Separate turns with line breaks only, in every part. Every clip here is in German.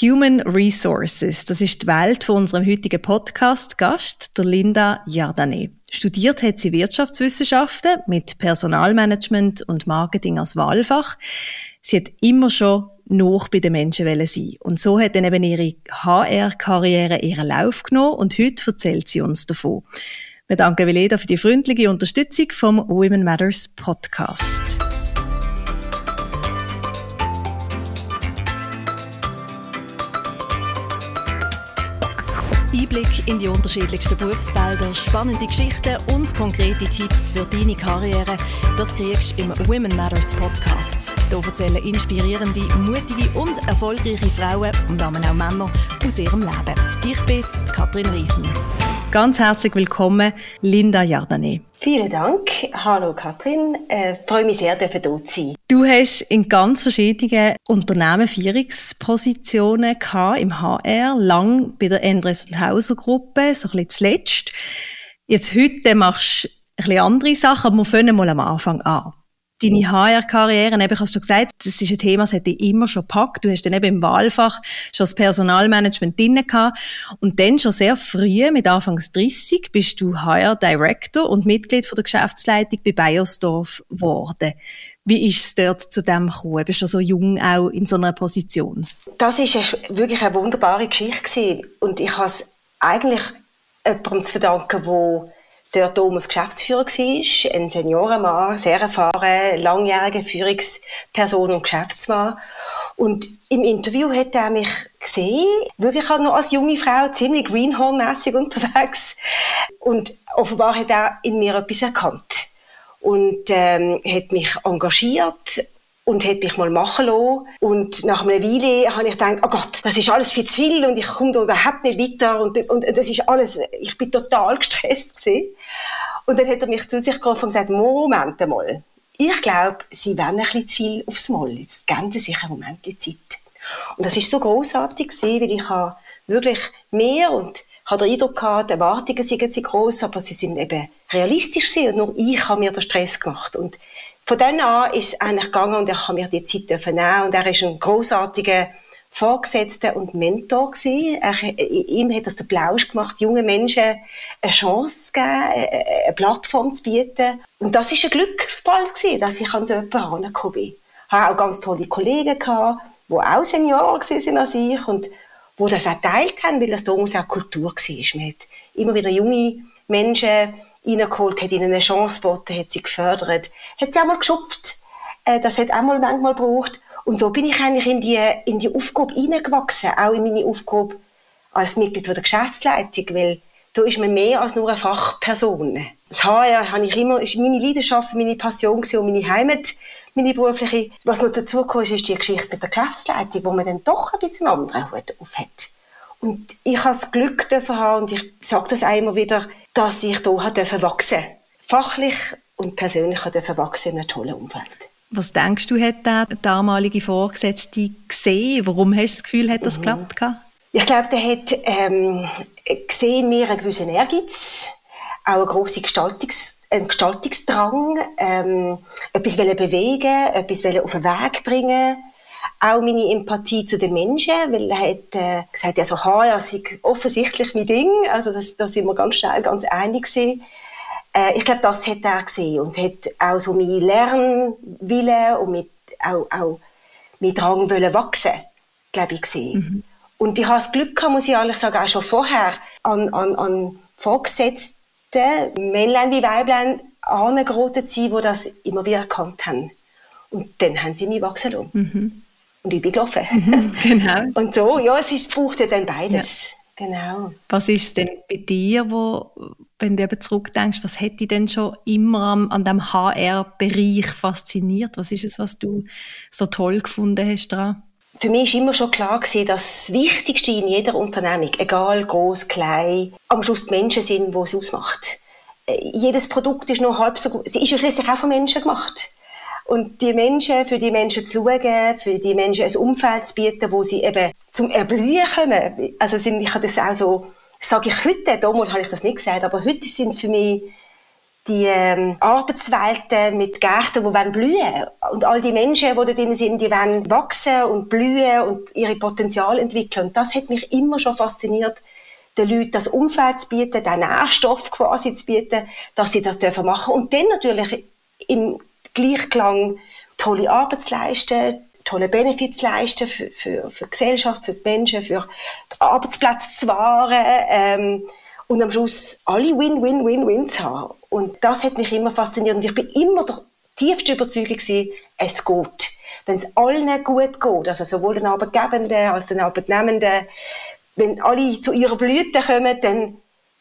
Human Resources, das ist die Welt von unserem heutigen Podcast-Gast, der Linda Jardane. Studiert hat sie Wirtschaftswissenschaften mit Personalmanagement und Marketing als Wahlfach. Sie hat immer schon noch bei den Menschen sein Und so hat dann eben ihre HR-Karriere ihren Lauf genommen und heute erzählt sie uns davon. Wir danken Veleda für die freundliche Unterstützung vom Women Matters Podcast. Einblick in die unterschiedlichsten Berufsfelder, spannende Geschichten und konkrete Tipps für deine Karriere, das kriegst du im Women Matters Podcast. Hier erzählen inspirierende, mutige und erfolgreiche Frauen und auch Männer aus ihrem Leben. Ich bin Katrin Riesen. Ganz herzlich willkommen, Linda Jardane.
Vielen Dank. Hallo Katrin. Äh, freue mich sehr, hier zu sein.
Du hast in ganz verschiedenen Unternehmen Führungspositionen im HR, lang bei der Endres und Hauser Gruppe, so ein bisschen zuletzt. Jetzt heute machst du ein bisschen andere Sachen, aber wir fangen mal am Anfang an. Deine HR-Karriere, eben hast du gesagt, das ist ein Thema, das hat dich immer schon gepackt. Du hast dann eben im Wahlfach schon das Personalmanagement drin gehabt. Und dann schon sehr früh, mit Anfangs 30, bist du HR-Director und Mitglied von der Geschäftsleitung bei Bayersdorf geworden. Wie ist es dort zu dem gekommen? Bist du so jung auch in so einer Position?
Das ist wirklich eine wunderbare Geschichte und ich habe es eigentlich jemandem zu verdanken, der dort Thomas Geschäftsführer war, ein Seniorenmann, sehr erfahren, langjährige Führungsperson und Geschäftsmann. Und im Interview hat er mich gesehen, wirklich noch als junge Frau, ziemlich Greenhorn-mässig unterwegs. Und offenbar hat er in mir etwas erkannt. Und ähm, hat mich engagiert und hat mich mal machen lassen. Und nach einer Weile habe ich gedacht, oh Gott, das ist alles viel zu viel und ich komme da überhaupt nicht weiter und, und das ist alles, ich bin total gestresst gewesen. Und dann hat er mich zu sich gerufen und gesagt, Moment mal, ich glaube, Sie wollen ein bisschen zu viel aufs Mal. Jetzt geben Sie sich einen Moment die Zeit. Und das ist so großartig gewesen, weil ich habe wirklich mehr und ich habe den Eindruck gehabt, die Erwartungen sind groß, aber sie sind eben realistisch gewesen und nur ich habe mir den Stress gemacht. Und von dann an ist es eigentlich gegangen und ich habe mir die Zeit nehmen und er ist ein großartiger Vorgesetzter und Mentor gewesen. Er, ihm hat das der Plausch gemacht, junge Menschen eine Chance zu geben, eine Plattform zu bieten. Und das ist ein Glücksfall gewesen, dass ich an so jemanden herangekommen bin. Ich hatte auch ganz tolle Kollegen gehabt, die auch Senioren waren als ich und wo das auch teilt haben, weil das damals auch Kultur war. Man hat immer wieder junge Menschen reingeholt, hat ihnen eine Chance geboten, hat sie gefördert, hat sie auch mal geschupft. Äh, das hat auch mal manchmal gebraucht. Und so bin ich eigentlich in die, in die Aufgabe hineingewachsen, auch in meine Aufgabe als Mitglied der Geschäftsleitung, weil da ist man mehr als nur eine Fachperson. Das HR habe ich immer, ist meine Leidenschaft, meine Passion und meine Heimat, meine berufliche. Was noch dazu kommt, ist die Geschichte mit der Geschäftsleitung, wo man dann doch ein bisschen einen anderen Hut auf hat. Und ich habe das Glück haben, und ich sage das auch immer wieder, dass ich hier wachsen durfte. Fachlich und persönlich wachsen in einem tollen Umfeld.
Was denkst du, hat der damalige Vorgesetzte gesehen? Warum hast du das Gefühl, hat das mhm. geklappt?
Ich glaube, der hat ähm, gesehen mir einen gewissen Ehrgeiz, auch einen grossen Gestaltungs einen Gestaltungsdrang, ähm, etwas bewegen, etwas auf den Weg bringen auch meine Empathie zu den Menschen, weil er hat äh, gesagt, ja, so HR sei offensichtlich mein Ding, also das, da sind wir ganz schnell ganz einig gewesen. Äh, ich glaube, das hat er gesehen und hat auch so mein Lernwille und mit, auch, auch mein Drang wollen wachsen, glaube ich, gesehen. Mhm. Und ich habe das Glück gehabt, muss ich ehrlich sagen, auch schon vorher an, an, an Vorgesetzten, Männlein wie Weiblein, angeraten zu sein, die das immer wieder erkannt haben. Und dann haben sie mich wachsen lassen. Mhm und ich bin gelaufen. Mhm, genau. Und so, ja, es ist, braucht ja dann beides. Ja. Genau.
Was ist denn bei dir, wo, wenn du eben zurückdenkst, was hätte dich denn schon immer an, an dem HR-Bereich fasziniert? Was ist es, was du so toll gefunden hast daran?
Für mich war immer schon klar, gewesen, dass das Wichtigste in jeder Unternehmung, egal groß, klein, am Schluss die Menschen sind, die es ausmacht. Äh, jedes Produkt ist nur halb so gut. Sie ist ja schließlich auch von Menschen gemacht. Und die Menschen, für die Menschen zu schauen, für die Menschen ein Umfeld zu bieten, wo sie eben zum Erblühen kommen. Also sind, ich habe das auch so, sage ich heute, damals habe ich das nicht gesagt, aber heute sind es für mich die ähm, Arbeitswelten mit Gärten, die wollen blühen und all die Menschen, die da drin sind, die wollen wachsen und blühen und ihre Potenzial entwickeln. Und das hat mich immer schon fasziniert, den Leuten das Umfeld zu bieten, den Nährstoff quasi zu bieten, dass sie das dürfen machen und dann natürlich im Gleichklang tolle Arbeit zu leisten, tolle Benefits leisten für, für, für die Gesellschaft, für die Menschen, für die Arbeitsplätze zu wahren ähm, und am Schluss alle Win-Win-Win-Win zu haben. Und das hat mich immer fasziniert und ich bin immer der tiefste Überzeugung gewesen, es geht. Wenn es allen gut geht, also sowohl den Arbeitgebenden als den Arbeitnehmenden, wenn alle zu ihrer Blüte kommen, dann,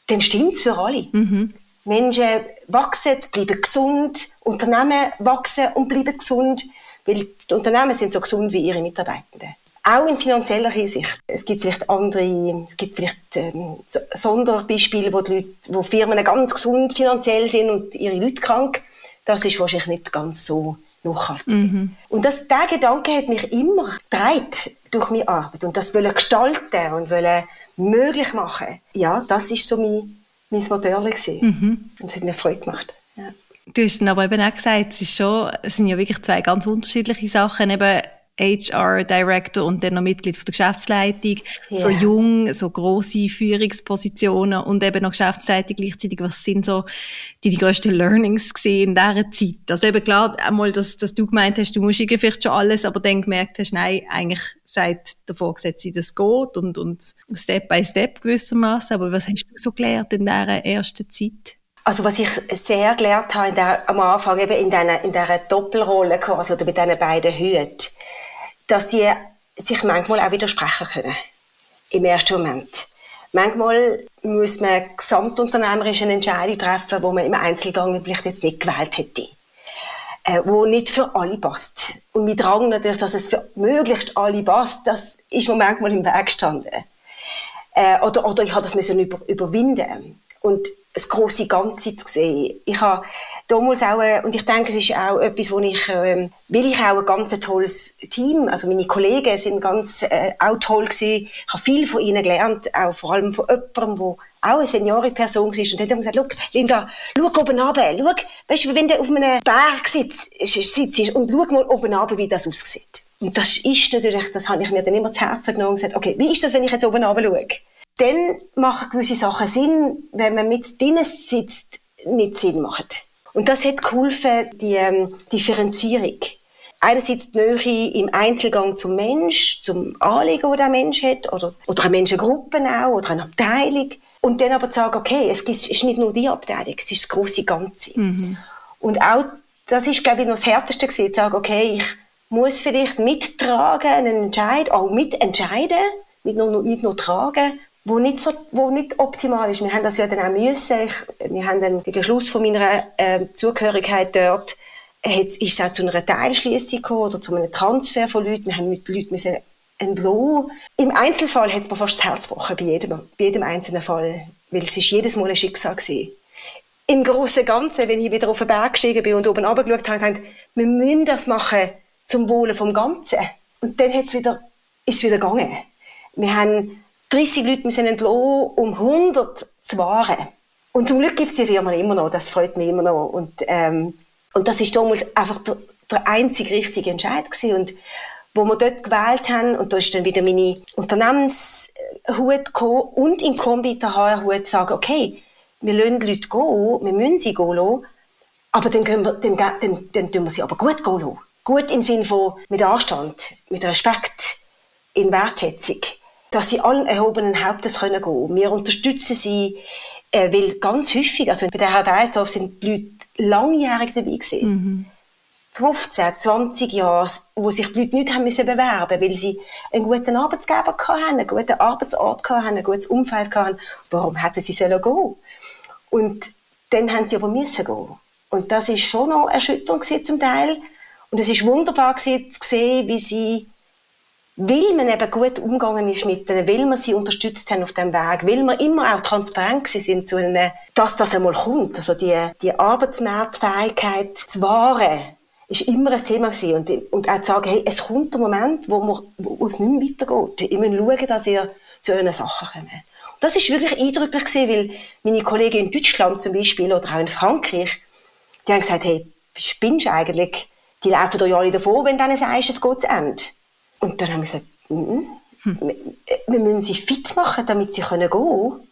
dann stimmt es für alle. Mhm. Menschen wachsen, bleiben gesund, Unternehmen wachsen und bleiben gesund, weil die Unternehmen sind so gesund wie ihre Mitarbeitenden. Auch in finanzieller Hinsicht. Es gibt vielleicht andere, es gibt vielleicht ähm, Sonderbeispiele, wo, die Leute, wo Firmen ganz gesund finanziell sind und ihre Leute krank. Das ist wahrscheinlich nicht ganz so nachhaltig. Mhm. Und das, der Gedanke hat mich immer gedreht durch meine Arbeit und das wollen gestalten und wollen möglich machen. Ja, das ist so mein, mein Motor Mhm. Und es hat mir Freude gemacht. Ja.
Du hast aber eben auch gesagt, es, ist schon, es sind ja wirklich zwei ganz unterschiedliche Sachen. Eben HR Director und dann noch Mitglied von der Geschäftsleitung, yeah. so jung, so große Führungspositionen und eben noch Geschäftsleitung gleichzeitig. Was sind so die, die grössten Learnings gesehen in dieser Zeit? Also eben klar, einmal, dass, dass du gemeint hast, du musst vielleicht schon alles, aber dann gemerkt hast, nein, eigentlich seit der Vorgesetzte das geht und, und Step by Step gewissermaßen. Aber was hast du so gelernt in dieser ersten Zeit?
Also was ich sehr gelernt habe in der, am Anfang, eben in dieser, in dieser Doppelrolle quasi, oder mit diesen beiden Hüten, dass die sich manchmal auch widersprechen können. Im ersten Moment. Manchmal muss man gesamtunternehmerisch eine Entscheidung treffen, wo man im Einzelgang vielleicht jetzt nicht gewählt hätte. Äh, wo nicht für alle passt. Und mit Drang natürlich, dass es für möglichst alle passt, das ist mir manchmal im Weg gestanden. Äh, oder, oder ich habe das müssen über, überwinden. Und das große Ganze zu sehen. Ich habe damals auch, äh, und ich denke, es ist auch etwas, wo ich, äh, will ich auch ein ganz tolles Team, also meine Kollegen sind ganz, äh, auch toll gewesen. Ich habe viel von ihnen gelernt, auch vor allem von jemandem, der auch eine Seniore-Person war. Und dann haben gesagt, Linda, schau oben runter, schau, weißt du, wenn du auf einem Berg sitzt, sitzt und schau mal oben runter, wie das aussieht. Und das ist natürlich, das habe ich mir dann immer zu Herzen genommen und gesagt, okay, wie ist das, wenn ich jetzt oben runter schaue? Dann machen gewisse Sachen Sinn, wenn man mit drinnen sitzt, nicht Sinn macht. Und das hat geholfen, die ähm, Differenzierung. Einerseits die Nähe im Einzelgang zum Mensch, zum Anliegen, das der Mensch hat, oder, oder eine Menschengruppe auch, oder eine Abteilung. Und dann aber zu sagen, okay, es ist nicht nur die Abteilung, es ist das große Ganze. Mhm. Und auch, das ist, glaube ich, noch das Härteste gewesen, zu sagen, okay, ich muss vielleicht mittragen, einen Entscheid, auch mitentscheiden, nicht nur, nicht nur tragen, wo nicht so, wo nicht optimal ist. Wir haben das ja dann auch müssen. Ich, wir haben dann gegen Schluss von meiner äh, Zugehörigkeit dort ist es auch zu einer Teilschließung gekommen oder zu einem Transfer von Leuten. Wir haben mit Leuten müssen entlassen. Im Einzelfall hat es mir fast das Herz gebrochen, bei jedem, bei jedem einzelnen Fall. Weil es ist jedes Mal ein Schicksal gewesen. Im Großen und Ganzen, wenn ich wieder auf den Berg gestiegen bin und oben runtergeschaut habe, habe wir müssen das machen zum Wohle vom Ganzen. Und dann hat's wieder, ist es wieder gegangen. Wir haben 30 Leute müssen entlassen, um 100 zu wahren. Und zum Glück gibt es die Firma immer noch, das freut mich immer noch. Und, ähm, und das ist damals einfach der, der einzig richtige Entscheid gewesen. Und wo wir dort gewählt haben, und da ist dann wieder meine Unternehmenshut gekommen und in Kombi der HR-Hut sagen, okay, wir lassen die Leute gehen, wir müssen sie gehen lassen, aber dann, gehen wir, dann, dann, dann, dann tun wir sie aber gut gehen lassen. Gut im Sinne von mit Anstand, mit Respekt, in Wertschätzung dass sie allen erhobenen Hauptes können gehen. Wir unterstützen sie, äh, weil ganz häufig, also bei der Herr Deisdorf sind die Leute langjährig dabei gewesen. Mhm. 15, 20 Jahre, wo sich die Leute nicht haben müssen bewerben, weil sie einen guten Arbeitsgeber hatten, einen guten Arbeitsort hatten, ein gutes Umfeld hatten. Warum hätten sie sollen gehen? Und dann haben sie aber müssen gehen. Und das ist schon noch erschütternd zum Teil. Und es ist wunderbar gewesen, zu sehen, wie sie weil man eben gut umgegangen ist mit denen, weil man sie unterstützt haben auf dem Weg, weil wir immer auch transparent sind zu ihnen, dass das einmal kommt. Also die, die Arbeitsmarktfähigkeit zu wahren, ist immer ein Thema gewesen. Und, und auch zu sagen, hey, es kommt der Moment, wo, wir, wo es nicht mehr weitergeht. Ihr müsst schauen, dass ihr zu euren Sachen kommt. das ist wirklich eindrücklich gewesen, weil meine Kollegen in Deutschland zum Beispiel oder auch in Frankreich, Die haben gesagt, hey, spinnst du eigentlich? Die laufen doch ja alle davon, wenn du denen sagst, es geht zu Ende. Und dann haben wir gesagt, hm. wir, müssen sie fit machen, damit sie gehen können.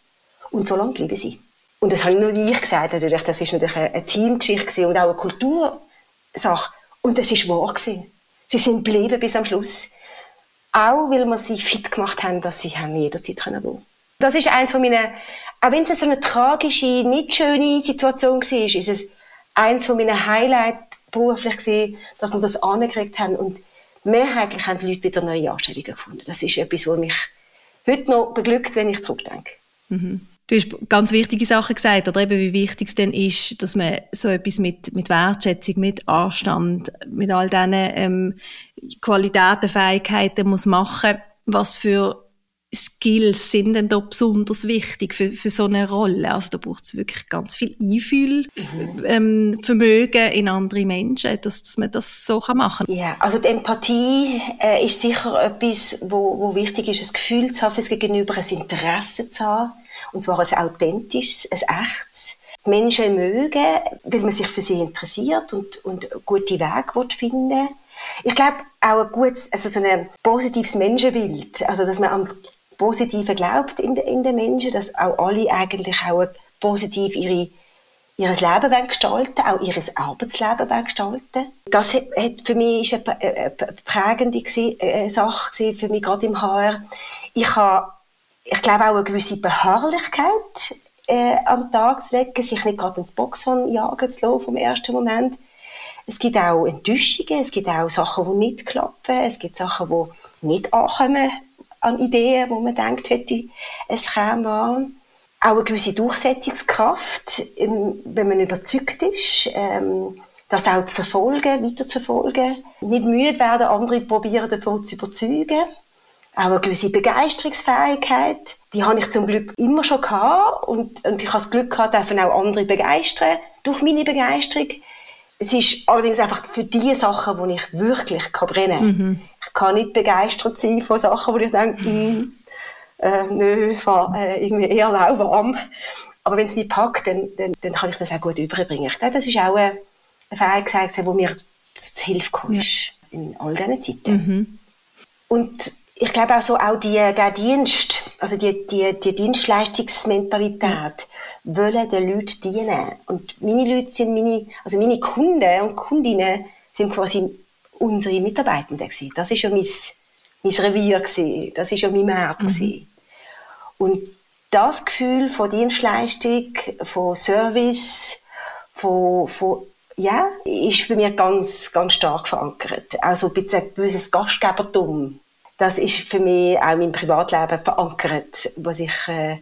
Und so lange bleiben sie. Und das habe nur ich gesagt, natürlich. Das ist natürlich eine Teamgeschichte und auch eine Kultursache. Und es ist wahr gewesen. Sie sind geblieben bis am Schluss. Auch weil wir sie fit gemacht haben, dass sie haben jederzeit gehen können. Das ist eins von meinen, auch wenn es so eine tragische, nicht schöne Situation war, ist es eins von meinen Highlights beruflich gewesen, dass wir das angekriegt haben und mehrheitlich haben die Leute wieder neue Anstellungen gefunden. Das ist etwas, was mich heute noch beglückt, wenn ich zurückdenke.
Mhm. Du hast ganz wichtige Sachen gesagt, oder eben wie wichtig es denn ist, dass man so etwas mit, mit Wertschätzung, mit Anstand, mit all diesen ähm, Qualitäten, Fähigkeiten muss machen. Was für Skills sind denn da besonders wichtig für, für so eine Rolle? Also da braucht es wirklich ganz viel Einfühlvermögen ähm, in andere Menschen, dass, dass man das so kann machen
kann. Ja, also die Empathie äh, ist sicher etwas, wo, wo wichtig ist, ein Gefühl zu haben fürs Gegenüber, ein Interesse zu haben, und zwar ein authentisches, ein echtes. Die Menschen mögen, weil man sich für sie interessiert und, und gute Wege finden ich glaube, auch ein gutes, also so ein positives Menschenbild, also dass man am Positive glaubt in, in den Menschen, dass auch alle eigentlich auch positiv ihre ihr Leben gestalten, auch ihr Arbeitsleben gestalten. Das hat, für mich ist eine, prägende eine Sache für mich gerade im HR. Ich habe, ich glaube auch eine gewisse Beharrlichkeit äh, am Tag zu legen, sich nicht gerade ins Boxhorn jagen zu lassen vom ersten Moment. Es gibt auch Enttäuschungen, es gibt auch Sachen, die nicht klappen, es gibt Sachen, die nicht ankommen an Ideen, wo man denkt, hätte es käme Auch eine gewisse Durchsetzungskraft, ähm, wenn man überzeugt ist, ähm, das auch zu verfolgen, weiter. Nicht müde werden, andere probieren davon zu überzeugen. Auch eine gewisse Begeisterungsfähigkeit. Die habe ich zum Glück immer schon gehabt. Und, und ich habe das Glück gehabt, auch andere begeistern durch meine Begeisterung. Es ist allerdings einfach für die Sachen, die ich wirklich brennen kann. Mhm. Ich kann nicht begeistert sein von Sachen, wo ich denke, mm, äh, nö, fahr, äh, irgendwie eher lauwarm. Aber wenn es mich packt, dann, dann, dann kann ich das auch gut überbringen. Ich glaube, das ist auch eine, eine Fähigkeit, die mir zu Hilfe kommt ja. in all diesen Zeiten. Mhm. Und ich glaube auch so, auch die, der Dienst, also die, die, die Dienstleistungsmentalität, wollen den Leuten dienen. Und meine Leute sind meine, also meine Kunden und Kundinnen sind quasi unsere Mitarbeitenden gewesen. Das ist ja mein, mein Revier gewesen. Das ist ja mein Markt mhm. Und das Gefühl von Dienstleistung, von Service, von, von ja, ist bei mir ganz, ganz stark verankert. Also ein gewisses Gastgebertum. Das ist für mich auch im Privatleben verankert, was ich, äh,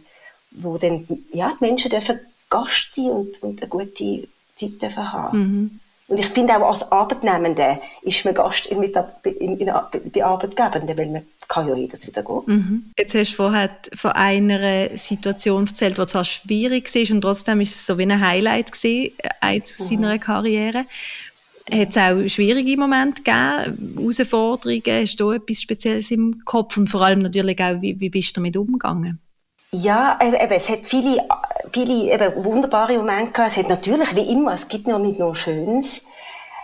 wo dann, ja, die Menschen dürfen Gast sein und, und eine gute Zeit dürfen haben. Mhm. Und ich finde auch als Arbeitnehmende ist man Gast in, in, in, bei Arbeitgebenden, weil man kann ja jederzeit wieder gehen.
Mhm. Jetzt hast du vorher von einer Situation erzählt, die zwar schwierig war und trotzdem ist es so wie ein Highlight gewesen, eins aus mhm. seiner Karriere. Hat es auch schwierige Momente gegeben, Herausforderungen? Hast du etwas Spezielles im Kopf? Und vor allem natürlich auch, wie, wie bist du damit umgegangen?
Ja, eben, es hat viele, viele eben wunderbare Momente gehabt. Es hat natürlich, wie immer, es gibt noch nicht nur Schönes.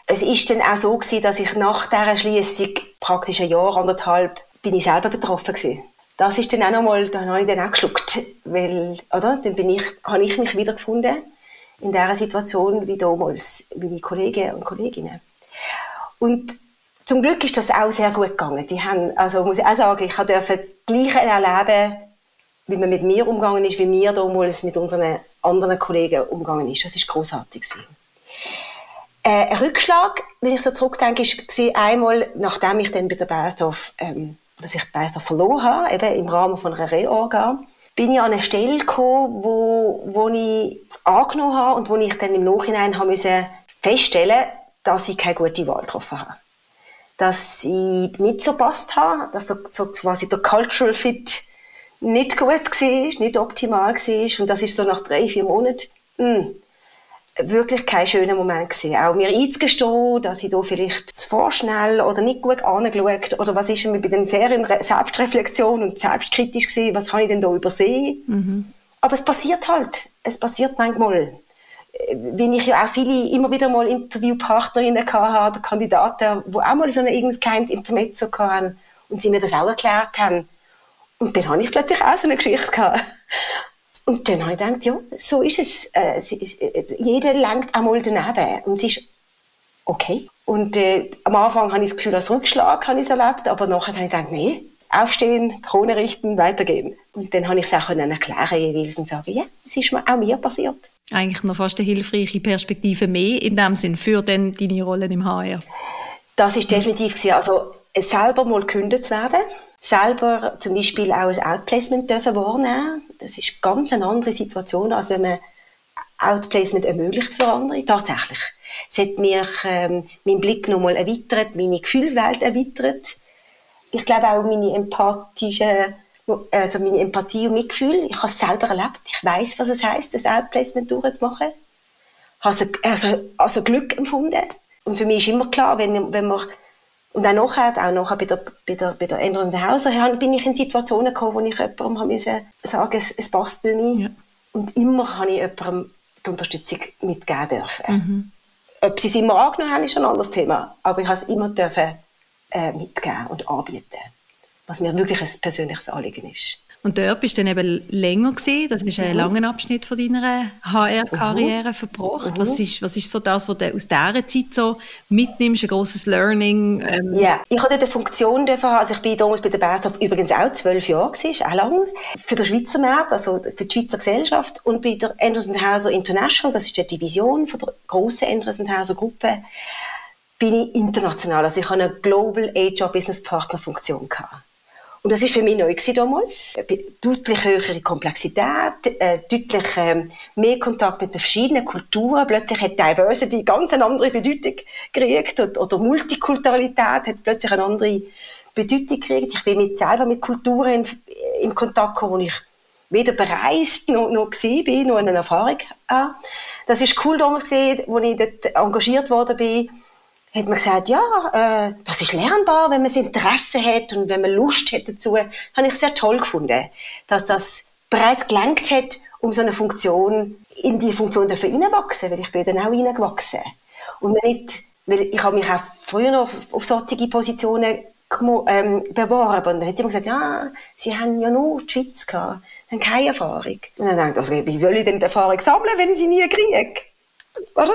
Es ist dann auch so gewesen, dass ich nach dieser Schließung praktisch ein Jahr, anderthalb, bin ich selber betroffen gewesen. Das ist dann auch nochmal, da habe ich dann auch geschluckt, weil, oder? Dann bin ich, habe ich mich wiedergefunden in dieser Situation wie damals meine Kollegen und Kolleginnen. Und zum Glück ist das auch sehr gut gegangen. Die haben, also muss ich auch sagen, ich durfte das Gleiche erleben, wie man mit mir umgegangen ist, wie wir damals mit unseren anderen Kollegen umgegangen ist. Das ist großartig äh, ein Rückschlag, wenn ich so zurückdenke, ist einmal, nachdem ich dann bei der Bayersdorf, ähm, dass ich die verloren habe, eben im Rahmen von einer Reorga, bin ich an eine Stelle gekommen, wo, wo ich angenommen habe und wo ich dann im Nachhinein habe müssen feststellen, dass ich keine gute Wahl getroffen habe. Dass ich nicht so passt habe, dass so, so quasi der Cultural Fit nicht gut war, nicht optimal war. Und das ist so nach drei, vier Monaten mh, hm, wirklich kein schöner Moment gewesen. Auch mir einzugestehen, dass ich da vielleicht zu vorschnell oder nicht gut angeschaut oder was ist mir bei den sehr in Selbstreflexion und selbstkritisch gewesen, was habe ich denn da übersehen? Mhm. Aber es passiert halt. Es passiert manchmal. wenn ich ja auch viele, immer wieder mal Interviewpartnerinnen hatte, Kandidaten, die auch mal so ein kleines Intermezzo hatten und sie mir das auch erklärt haben. Und dann habe ich plötzlich auch so eine Geschichte gehabt. Und dann habe ich gedacht, ja, so ist es. Äh, ist äh, jeder lenkt auch mal daneben. Und es ist okay. Und äh, am Anfang habe ich das Gefühl, als Rückschlag habe ich es erlebt, aber nachher habe ich gedacht, nee, aufstehen, Krone richten, weitergehen. Und dann habe ich es auch erklären jeweils und sagen, ja, es ist mir auch mir passiert.
Eigentlich noch fast eine hilfreiche Perspektive mehr in dem Sinn für dann deine Rollen im HR.
Das ist definitiv gewesen. also selber mal gekündigt zu werden, selber zum Beispiel auch ein Outplacement dürfen wahrnehmen. Das ist ganz eine andere Situation, als wenn man Outplacement ermöglicht für andere. Tatsächlich. Es hat mir ähm, meinen Blick nochmal erweitert, meine Gefühlswelt erweitert ich glaube auch meine empathische, also meine Empathie und Mitgefühl. Ich habe es selber erlebt. Ich weiß, was es heißt, das Outplacement durchzumachen. Ich habe also, also Glück empfunden. Und für mich ist immer klar, wenn, wenn man und auch nachher, auch nachher bei der, bei der, bei der Änderung der Hauser, bin ich in Situationen gekommen, wo ich jemandem müssen sagen, es, es passt nicht mehr. Ja. Und immer habe ich jemandem die Unterstützung mitgeben dürfen. Mhm. Ob sie es immer angenommen haben, ist ein anderes Thema. Aber ich habe es immer dürfen äh, mitgeben und anbieten, was mir wirklich ein persönliches Anliegen ist.
Und dort bist du dann eben länger gesehen. Das ist ein mhm. langer Abschnitt von deiner HR-Karriere mhm. verbracht. Mhm. Was, ist, was ist so das, was du aus dieser Zeit so mitnimmst, ein grosses Learning?
Ähm? Ja, ich hatte eine Funktion. Also ich bin damals bei der Berghof übrigens auch zwölf Jahre gewesen, auch lang. Für den Schweizer Markt, also für die Schweizer Gesellschaft und bei der Anderson Hauser International, das ist die Division von der grossen Anderson Hauser Gruppe bin ich international. Also ich habe eine Global HR Business Partner Funktion gehabt. Und das ist für mich neu damals. Deutlich höhere Komplexität, äh, deutlich äh, mehr Kontakt mit verschiedenen Kulturen. Plötzlich hat Diversity ganz eine andere Bedeutung gekriegt oder, oder Multikulturalität hat plötzlich eine andere Bedeutung gekriegt. Ich bin mit selber mit Kulturen in, in Kontakt gekommen, wo ich weder bereist noch, noch gesehen bin, noch eine Erfahrung habe. Das ist cool damals gesehen, als ich dort engagiert worden bin hat man gesagt, ja, äh, das ist lernbar, wenn man Interesse hat und wenn man Lust hat dazu. Habe ich sehr toll gefunden, dass das bereits gelenkt hat, um so eine Funktion, in die Funktion dafür hineinwachsen, weil ich bin dann auch hineingewachsen. Und nicht, weil ich habe mich auch früher noch auf, auf solche Positionen ähm, beworben. Und dann hat sie immer gesagt, ja, sie haben ja nur die Schweiz gehabt, haben keine Erfahrung. Und dann dachte ich, also, wie soll ich denn die Erfahrung sammeln, wenn ich sie nie kriege? Oder?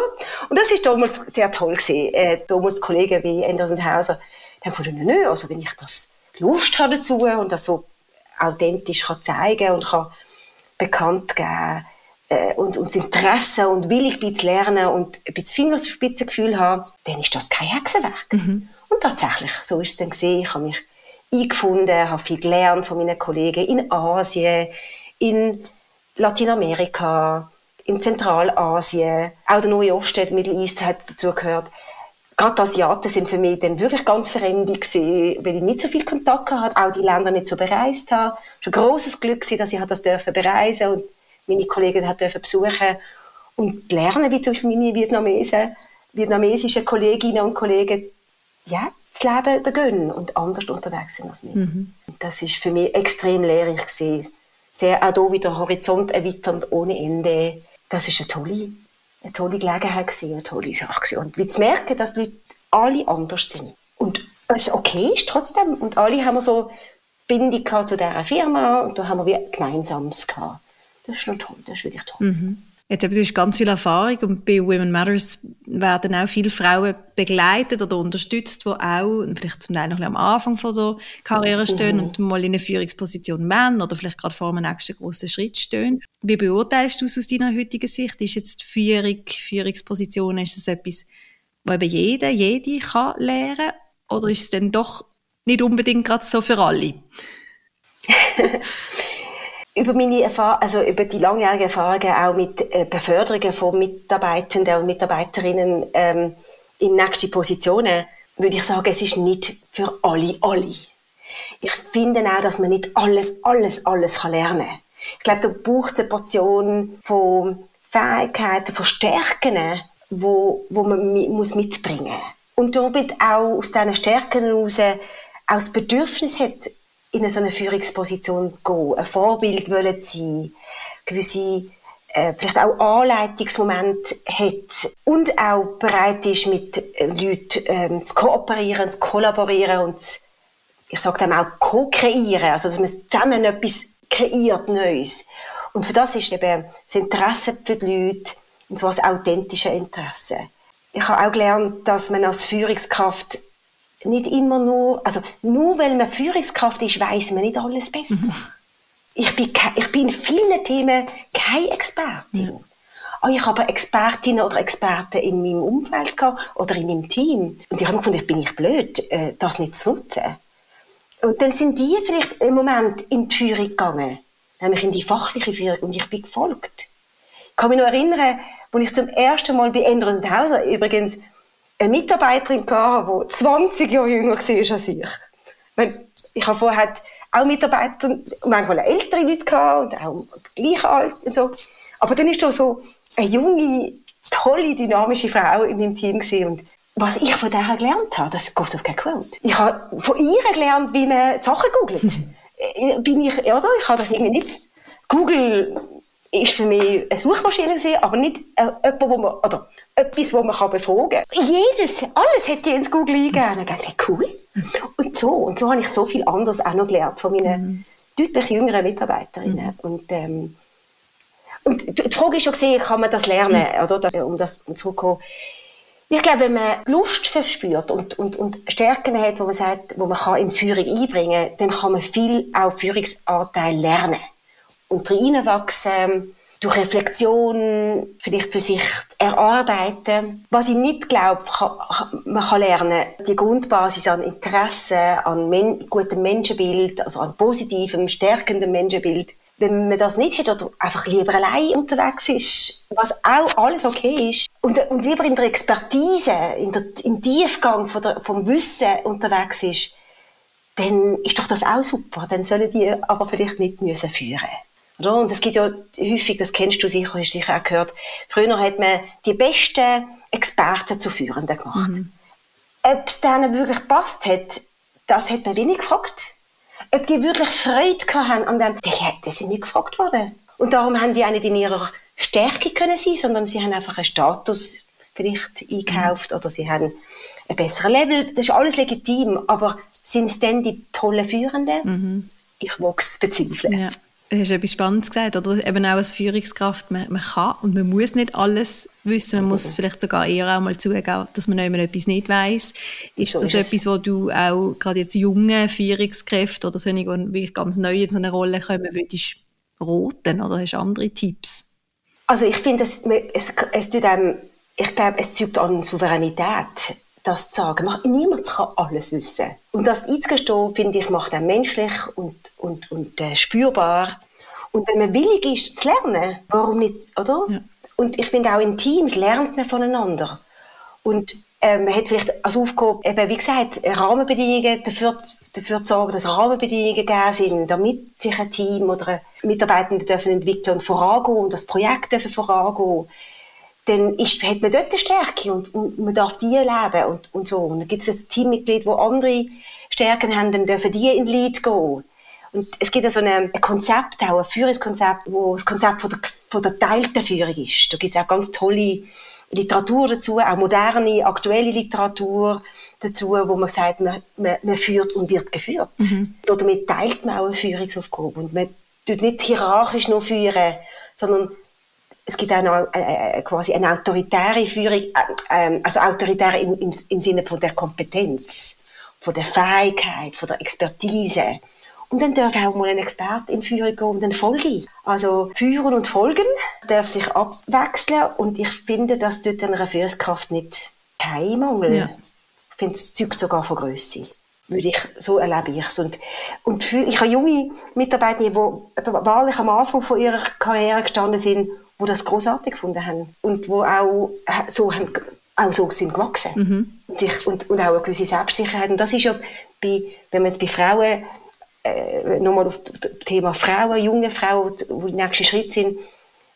Und das ist damals sehr toll gewesen. Äh, damals Kollegen wie Anderson Hauser haben gefunden, nö, also wenn ich das Lust habe dazu und das so authentisch kann zeigen und kann bekannt geben äh, und, und das Interesse und will ich ein lernen und ein bisschen Fingerspitzengefühl haben, dann ist das kein Hexenwerk. Mhm. Und tatsächlich, so ist es dann gesehen. Ich habe mich eingefunden, habe viel gelernt von meinen Kollegen in Asien, in Lateinamerika, in Zentralasien, auch der Neue Osten, der Middle East hat dazu gehört. Gerade die Asiaten sind für mich dann wirklich ganz verändernd gewesen, weil ich nicht so viel Kontakt hatte, auch die Länder nicht so bereist habe. Es war ein grosses Glück gewesen, dass ich das dürfen bereisen und meine Kollegen hat dürfen besuchen und lernen, wie zum Beispiel meine Vietnamesen, vietnamesische Kolleginnen und Kollegen, ja, das Leben begönnen und anders unterwegs sind als ich. Mhm. Das ist für mich extrem lehrreich gewesen. Sehr auch hier wieder Horizont erweiternd ohne Ende das ist eine tolle, eine tolle Gelegenheit gewesen, eine tolle Sache gewesen. Und wie zu merken, dass die Leute alle anders sind. Und es okay ist trotzdem. Und alle haben wir so Bindung zu dieser Firma und da haben wir wie Gemeinsames gehabt. Das ist noch toll, das ist wirklich toll. Mhm.
Jetzt du hast ganz viel Erfahrung und bei Women Matters werden auch viele Frauen begleitet oder unterstützt, die auch vielleicht zum Teil noch am Anfang von der Karriere stehen und mal in eine Führungsposition wollen oder vielleicht gerade vor einem nächsten grossen Schritt stehen. Wie beurteilst du es aus deiner heutigen Sicht? Ist jetzt Führung, Führungsposition, ist das etwas, was eben jeder, jede kann lernen oder ist es dann doch nicht unbedingt gerade so für alle?
über meine Erfahrung, also über die langjährige Erfahrungen auch mit äh, Beförderungen von Mitarbeitenden und Mitarbeiterinnen ähm, in nächste Positionen, würde ich sagen, es ist nicht für alle alle. Ich finde auch, dass man nicht alles, alles, alles kann lernen kann. Ich glaube, da braucht es eine Portion von Fähigkeiten, von Stärken, wo, wo man muss mitbringen muss. Und damit auch aus diesen Stärken heraus auch das Bedürfnis hat, in so eine Führungsposition zu gehen, ein Vorbild wollen sein, gewisse äh, vielleicht auch Anleitungsmoment hat und auch bereit ist, mit äh, Leuten ähm, zu kooperieren, zu kollaborieren und zu, ich sage dem auch co-kreieren, also dass man zusammen etwas kreiert, Neues. Und für das ist eben das Interesse für die Leute und so ein authentisches Interesse. Ich habe auch gelernt, dass man als Führungskraft nicht immer nur, also nur weil man Führungskraft ist, weiß man nicht alles besser. Mhm. Ich bin, ich bin in vielen Themen keine Expertin. Oh, ich habe Expertinnen oder Experten in meinem Umfeld gehabt oder in meinem Team. Und ich habe gefunden, ich bin nicht blöd, äh, das nicht zu nutzen. Und dann sind die vielleicht im Moment in die Führung gegangen. Nämlich in die fachliche Führung. Und ich bin gefolgt. Ich kann mich noch erinnern, als ich zum ersten Mal bei Enders und Hauser übrigens eine Mitarbeiterin hatte, die 20 Jahre jünger war als ich. Ich habe vorher auch Mitarbeiter, manchmal ältere Leute gehabt und auch gleich alt und so. Aber dann ist da so eine junge, tolle, dynamische Frau in meinem Team gewesen. und was ich von der gelernt habe, das geht auf kein Quote. Ich habe von ihr gelernt, wie man Sachen googelt. Äh, bin ich, oder? Ich habe das irgendwie nicht. Google ist für mich eine Suchmaschine gewesen, aber nicht äh, jemand, wo man, oder etwas, wo man kann befragen kann. Jedes, alles hätte ich ins Google eingegeben. Und ich dachte, cool. Und so, und so habe ich so viel anderes auch noch gelernt von meinen mhm. deutlich jüngeren Mitarbeiterinnen. Mhm. Und, ähm, und die Frage ist schon gesehen, kann man das lernen, mhm. oder? Um das zurückzukommen. Ich glaube, wenn man Lust verspürt und, und, und Stärken hat, wo man sagt, wo man kann in Führung einbringen kann, dann kann man viel auch Führungsanteil lernen. Und reinwachsen, durch Reflexion vielleicht für sich erarbeiten. Was ich nicht glaube, man kann lernen, die Grundbasis an Interesse, an men gutem Menschenbild, also an positivem, stärkendem Menschenbild, wenn man das nicht hat oder einfach lieber allein unterwegs ist, was auch alles okay ist, und, und lieber in der Expertise, in der, im Tiefgang von der, vom Wissen unterwegs ist, dann ist doch das auch super. Dann sollen die aber vielleicht nicht müssen führen oder? Und es gibt ja häufig, das kennst du sicher, hast du sicher auch gehört, früher hat man die besten Experten zu Führenden gemacht. Mhm. Ob es denen wirklich passt hat, das hat man wenig gefragt. Ob die wirklich Freude haben an dem, die, sind nicht gefragt worden. Und darum haben die auch nicht in ihrer Stärke können sein, sondern sie haben einfach einen Status vielleicht eingekauft mhm. oder sie haben ein besseres Level. Das ist alles legitim, aber sind es denn die tollen Führenden? Mhm. Ich mag es bezweifeln. Ja.
Du hast etwas Spannendes gesagt, oder? Eben auch als Führungskraft, man, man kann und man muss nicht alles wissen, man muss vielleicht sogar eher auch mal zugeben, dass man immer etwas nicht weiß. Ist so das ist etwas, wo du auch gerade jetzt junge Führungskräfte oder solche, die wirklich ganz neu in so eine Rolle kommen, würdest roten oder hast du andere Tipps?
Also ich finde, es, es, es tut einem, ich glaube, es zeugt an Souveränität, das zu sagen. Niemand kann alles wissen. Und das einzugestehen, finde ich, macht einen menschlich und, und, und äh, spürbar. Und wenn man willig ist, zu lernen, warum nicht, oder? Ja. Und ich finde auch in Teams lernt man voneinander. Und ähm, man hat vielleicht als Aufgabe, eben, wie gesagt, Rahmenbedingungen dafür, dafür zu sorgen, dass Rahmenbedingungen gegeben sind, damit sich ein Team oder Mitarbeitende dürfen entwickeln und vorangehen und das Projekt dürfen vorangehen. Dann ist, hat man dort eine Stärke und, und man darf die leben und, und so. Und dann gibt es ein Teammitglied, wo andere Stärken haben, dann dürfen die in Lead gehen. Und es gibt so ein Konzept, auch ein Führungskonzept, wo das Konzept von der, von der teilten Führung ist. Da gibt es auch ganz tolle Literatur dazu, auch moderne, aktuelle Literatur dazu, wo man sagt, man, man, man führt und wird geführt. Mhm. Damit teilt man auch eine Führungsaufgabe. Und man tut nicht hierarchisch nur führen, sondern es gibt auch noch äh, quasi eine autoritäre Führung, äh, ähm, also autoritär im, im, im Sinne von der Kompetenz, von der Fähigkeit, von der Expertise. Und dann darf auch mal ein Experte in Führung gehen und dann folge Also Führen und Folgen darf sich abwechseln und ich finde, dass dort einer Führungskraft nicht kein Mangel. Ja. Ich finde, es zeugt sogar von Größe. Würde ich, so erlebe ich es. Und, und für, ich habe junge Mitarbeiter, die wahrlich am Anfang von ihrer Karriere gestanden sind, die das großartig gefunden haben. Und wo auch so, haben, auch so sind gewachsen. Mhm. Und, sich, und, und auch eine gewisse Selbstsicherheit. Und das ist ja bei, wenn man jetzt bei Frauen äh, nochmal auf das Thema Frauen, junge Frauen, die die nächsten Schritt sind,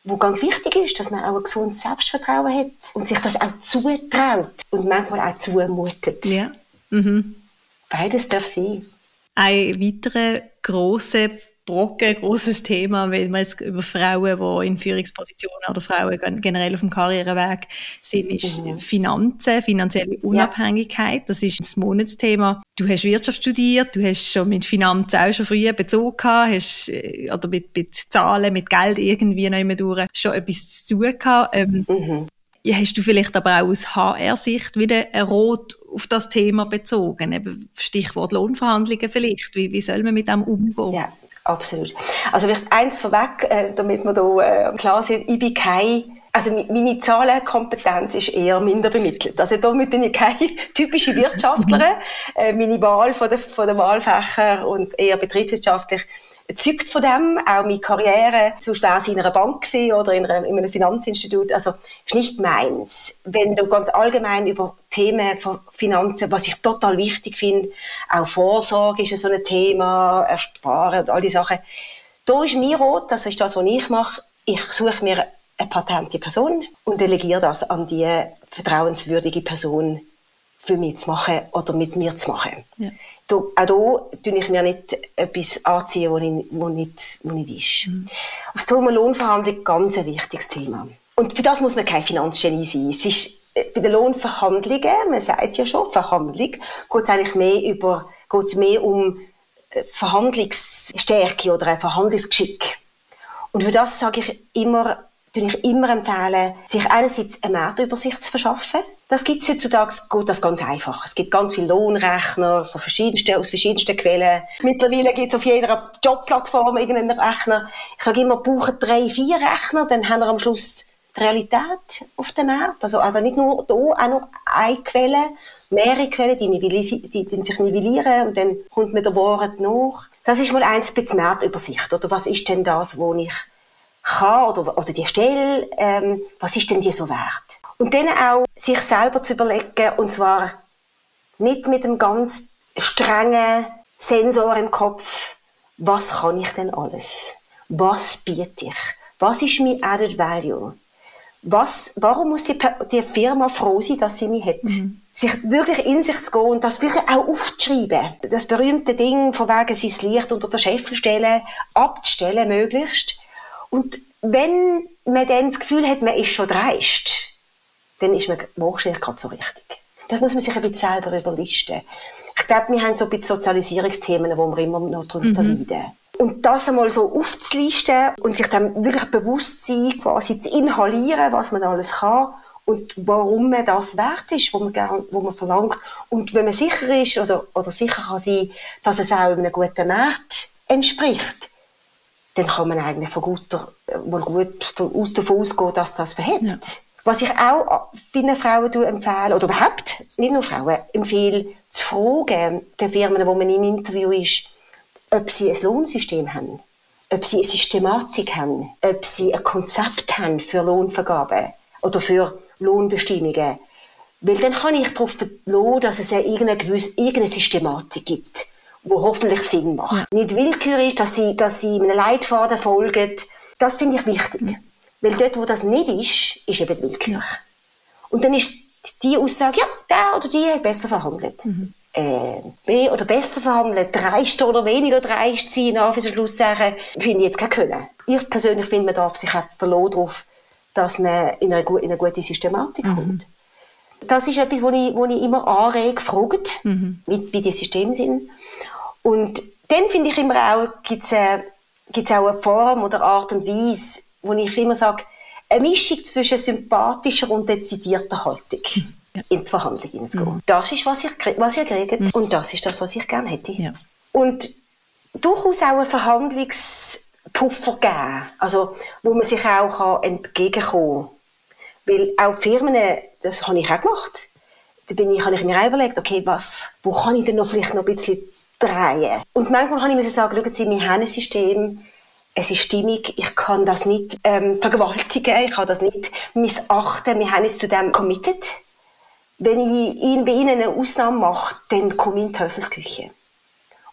wo ganz wichtig ist, dass man auch ein gesundes Selbstvertrauen hat und sich das auch zutraut und manchmal auch zumutet.
Ja. Mhm.
Beides darf sein.
Ein weiterer grosser Brocken, großes Thema, weil man jetzt über Frauen, die in Führungspositionen oder Frauen generell auf dem Karriereweg sind, ist mhm. Finanzen, finanzielle Unabhängigkeit. Ja. Das ist das Monatsthema. Du hast Wirtschaft studiert, du hast schon mit Finanzen auch schon früher Bezug gehabt, hast, äh, oder mit, mit Zahlen, mit Geld irgendwie noch immer durch schon etwas zu tun gehabt. Ähm, mhm. Hast du vielleicht aber auch aus HR-Sicht wieder ein Rot auf das Thema bezogen? Eben Stichwort Lohnverhandlungen vielleicht. Wie, wie soll man mit dem umgehen?
Ja, absolut. Also vielleicht eins vorweg, äh, damit wir da äh, klar sind, ich bin kein also meine Zahlenkompetenz ist eher minder bemittelt. Also damit bin ich keine typische Wirtschaftlerin. äh, meine Wahl von der, von der Wahlfächer und eher betriebswirtschaftlich zeugt von dem. Auch meine Karriere, sonst wäre sie in einer Bank oder in, in einem Finanzinstitut. Also, ist nicht meins. Wenn du ganz allgemein über Themen von Finanzen, was ich total wichtig finde, auch Vorsorge ist so ein Thema, Ersparen und all die Sachen. Da ist mir rot, das ist das, was ich mache. Ich suche mir eine patente Person und delegiere das an die vertrauenswürdige Person für mich zu machen oder mit mir zu machen. Ja auch hier tue ich mir nicht etwas anziehen, was ich, was nicht, was nicht ist. Mhm. Auf Thema Lohnverhandlung ganz ein wichtiges Thema. Und für das muss man kein Finanzgenie sein. Es ist äh, bei den Lohnverhandlungen, man sagt ja schon, Verhandlung, geht es eigentlich mehr über, geht es mehr um äh, Verhandlungsstärke oder ein Verhandlungsgeschick. Und für das sage ich immer, ich immer empfehlen, sich einerseits eine Marktübersicht zu verschaffen. Das gibt es heutzutage, geht das ganz einfach. Es gibt ganz viele Lohnrechner von verschiedensten, aus verschiedensten Quellen. Mittlerweile gibt es auf jeder Jobplattform irgendeinen Rechner. Ich sage immer, brauchen drei, vier Rechner, dann haben wir am Schluss die Realität auf dem Markt. Also, also nicht nur hier, auch noch eine Quelle, mehrere Quellen, die, die, die sich nivellieren und dann kommt mir der Wahrheit nach. Das ist mal eins bisschen Marktübersicht. Oder was ist denn das, wo ich kann oder, oder die Stelle, ähm, was ist denn die so wert? Und dann auch sich selber zu überlegen, und zwar nicht mit einem ganz strengen Sensor im Kopf, was kann ich denn alles? Was biete ich? Was ist mein Added Value? Was, warum muss die, die Firma froh sein, dass sie mich hat? Mhm. Sich wirklich in sich zu gehen und das wirklich auch aufzuschreiben. Das berühmte Ding, von wegen sein Licht unter der Scheffel stellen, abzustellen möglichst und wenn man dann das Gefühl hat, man ist schon dreist, dann ist man wahrscheinlich gerade so richtig. Das muss man sich ein bisschen selber überlisten. Ich glaube, wir haben so ein bisschen Sozialisierungsthemen, wo wir immer noch darunter mhm. leiden. Und das einmal so aufzulisten und sich dann wirklich bewusst sein, quasi zu inhalieren, was man alles kann und warum man das wert ist, wo man, gern, wo man verlangt. Und wenn man sicher ist oder, oder sicher kann sein, dass es auch einem guten Markt entspricht, dann kann man eigentlich von gut, mal gut aus davon ausgehen, dass das verhebt. Ja. Was ich auch vielen Frauen empfehle, oder überhaupt, nicht nur Frauen, empfehle, zu fragen, den Firmen, wo man im Interview ist, ob sie ein Lohnsystem haben, ob sie eine Systematik haben, ob sie ein Konzept haben für Lohnvergabe oder für Lohnbestimmungen. Weil dann kann ich darauf verlassen, dass es ja irgendeine, gewisse, irgendeine Systematik gibt wo hoffentlich Sinn macht. Ja. Nicht willkürlich, dass sie, dass sie einem Leitfaden folgen. Das finde ich wichtig. Ja. Weil dort, wo das nicht ist, ist eben willkürlich. Ja. Und dann ist die Aussage, ja, der oder die hat besser verhandelt. Mhm. Äh, mehr oder besser verhandelt, dreist oder weniger dreist sein, nach wie Schluss sagen, finde ich jetzt kein Können. Ich persönlich finde, man darf sich auch verlassen darauf, dass man in eine, in eine gute Systematik mhm. kommt. Das ist etwas, wo ich, wo ich immer anrege, fragt, mhm. wie, wie die Systeme sind. Und dann finde ich immer auch, gibt es äh, gibt's auch eine Form oder Art und Weise, wo ich immer sage, eine Mischung zwischen sympathischer und dezidierter Haltung ja. in die Verhandlung hineinzugehen. Mhm. Das ist, was ihr, was ihr kriegt mhm. und das ist das, was ich gerne hätte. Ja. Und durchaus auch einen Verhandlungspuffer geben, also wo man sich auch entgegenkommen kann. Weil auch Firmen, das habe ich auch gemacht, da bin ich, habe ich mir auch überlegt, okay, was, wo kann ich denn noch vielleicht noch ein bisschen drehen. Und manchmal kann ich mir sagen, schauen Sie, wir haben ein System, es ist stimmig, ich kann das nicht ähm, vergewaltigen, ich kann das nicht missachten, wir haben es zu dem committed. Wenn ich bei Ihnen eine Ausnahme mache, dann komme ich in die Teufelsküche.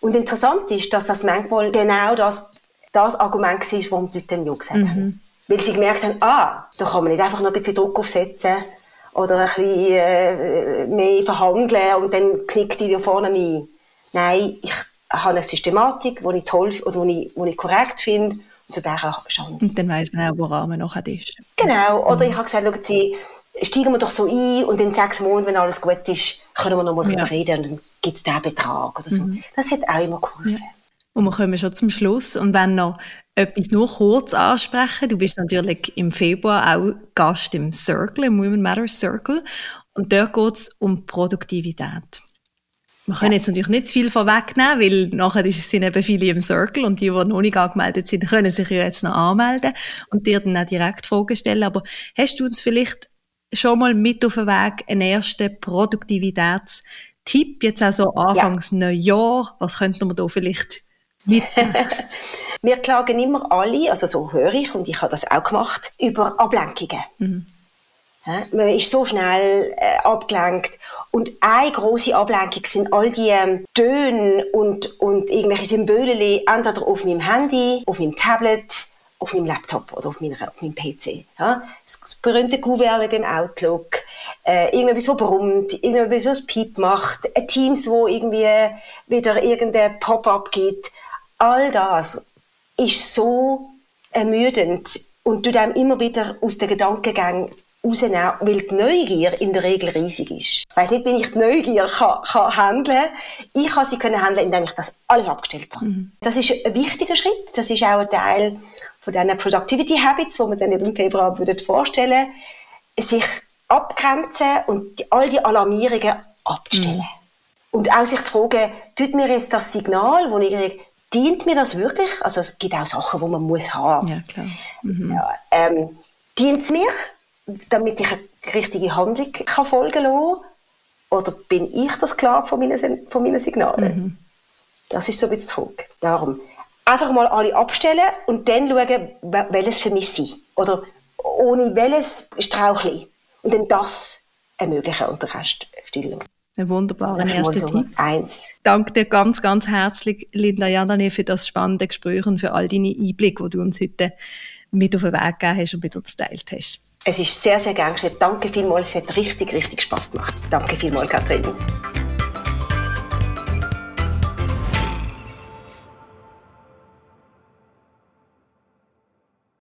Und interessant ist, dass das manchmal genau das, das Argument war, warum die Leute dann Ja gesagt haben. Mhm. Weil sie gemerkt haben, ah, da kann man nicht einfach noch ein bisschen Druck aufsetzen oder ein bisschen äh, mehr verhandeln und dann knickt die da vorne ein. Nein, ich habe eine Systematik, die ich toll oder die ich, die ich korrekt finde und zu der
schon. Und dann weiss man auch, woran man nachher ist.
Genau. Oder mhm. ich habe gesagt, schauen Sie, steigen wir doch so ein und in sechs Monaten, wenn alles gut ist, können wir noch mal ja. reden und dann gibt es diesen Betrag oder so. Mhm. Das hat auch immer geholfen. Ja.
Und wir kommen schon zum Schluss. Und wenn noch etwas nur kurz ansprechen, du bist natürlich im Februar auch Gast im Circle, im Women Matter Circle. Und dort geht es um Produktivität. Wir können jetzt natürlich nicht zu viel vorwegnehmen, weil nachher sind eben viele im Circle und die, die noch nicht angemeldet sind, können sich ja jetzt noch anmelden und dir dann auch direkt Fragen stellen. Aber hast du uns vielleicht schon mal mit auf den Weg einen ersten Produktivitätstipp, jetzt auch so Anfangs ja. Neujahr? Was könnten wir da vielleicht?
wir klagen immer alle, also so höre ich und ich habe das auch gemacht, über Ablenkungen. Mhm. Ja, man ist so schnell äh, abgelenkt. Und eine große Ablenkung sind all die ähm, Töne und, und irgendwelche Symbole, entweder auf meinem Handy, auf meinem Tablet, auf meinem Laptop oder auf, meiner, auf meinem PC. Ja? Das, das berühmte Kuvert beim Outlook, äh, irgendetwas, was brummt, irgendetwas, was Piep macht, ein Teams, wo irgendwie wieder irgendein Pop-up gibt. All das ist so ermüdend und du dann immer wieder aus den Gedankengängen rausnehmen, weil die Neugier in der Regel riesig ist. Ich weiss nicht, wie ich die Neugier kann, kann handeln Ich kann sie können handeln, indem ich das alles abgestellt habe. Mhm. Das ist ein wichtiger Schritt. Das ist auch ein Teil von diesen Productivity Habits, die wir dann im Februar würden vorstellen sich abgrenzen und die, all die Alarmierungen abzustellen. Mhm. Und auch sich zu fragen, tut mir jetzt das Signal, das ich dient mir das wirklich? Also es gibt auch Sachen, die man muss haben.
Ja, klar. Mhm.
Ja, ähm, dient es mir? damit ich eine richtige Handlung kann folgen kann? Oder bin ich das klar von meinen, von meinen Signalen? Mhm. Das ist so ein bisschen Druck. Darum, einfach mal alle abstellen und dann schauen, welches für mich sind. Oder ohne welches Strauchli. Und dann das ermöglichen und den Rest stillen.
Ein wunderbarer erster
so
Tipp.
Eins.
Danke dir ganz, ganz herzlich, Linda Jandane, für das spannende Gespräch und für all deine Einblicke, die du uns heute mit auf den Weg gegeben hast und mit uns geteilt hast.
Es ist sehr, sehr gern geschehen. Danke vielmals. Es hat richtig, richtig Spaß gemacht. Danke vielmals, Katrin.